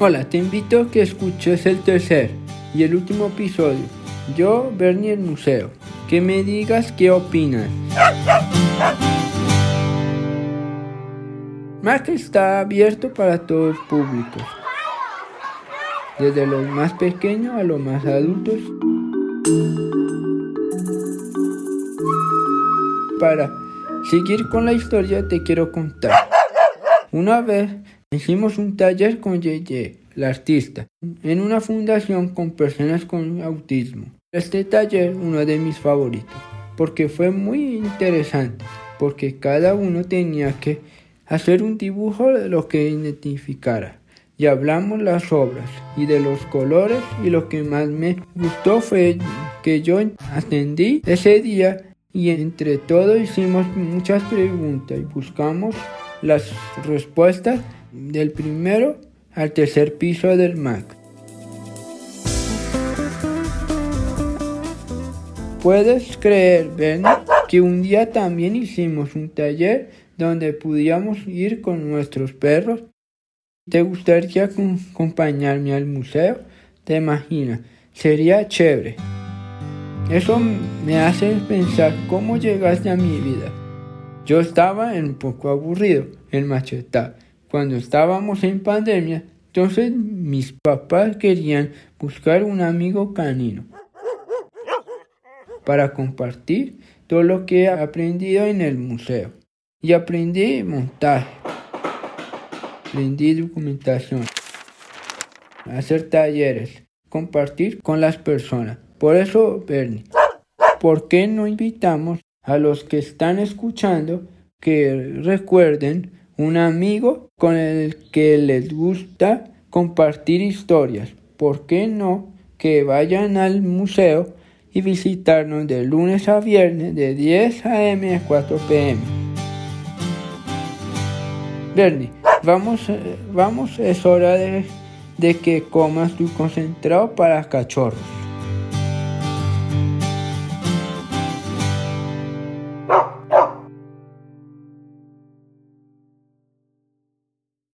Hola, te invito a que escuches el tercer y el último episodio. Yo, Bernie el Museo. Que me digas qué opinas. Mac está abierto para todos públicos. Desde los más pequeños a los más adultos. Para seguir con la historia te quiero contar. Una vez Hicimos un taller con Yeye, la artista, en una fundación con personas con autismo. Este taller, uno de mis favoritos, porque fue muy interesante, porque cada uno tenía que hacer un dibujo de lo que identificara. Y hablamos las obras y de los colores y lo que más me gustó fue que yo atendí ese día y entre todos hicimos muchas preguntas y buscamos las respuestas del primero al tercer piso del MAC. Puedes creer, Ben, que un día también hicimos un taller donde pudiéramos ir con nuestros perros. ¿Te gustaría acompañarme al museo? ¿Te imaginas? Sería chévere. Eso me hace pensar cómo llegaste a mi vida. Yo estaba un poco aburrido en Machetá cuando estábamos en pandemia, entonces mis papás querían buscar un amigo canino para compartir todo lo que he aprendido en el museo. Y aprendí montaje, aprendí documentación, hacer talleres, compartir con las personas. Por eso, Bernie, ¿por qué no invitamos a los que están escuchando que recuerden un amigo con el que les gusta compartir historias. ¿Por qué no que vayan al museo y visitarnos de lunes a viernes de 10 a.m. a 4 p.m.? Bernie, vamos, vamos, es hora de, de que comas tu concentrado para cachorros.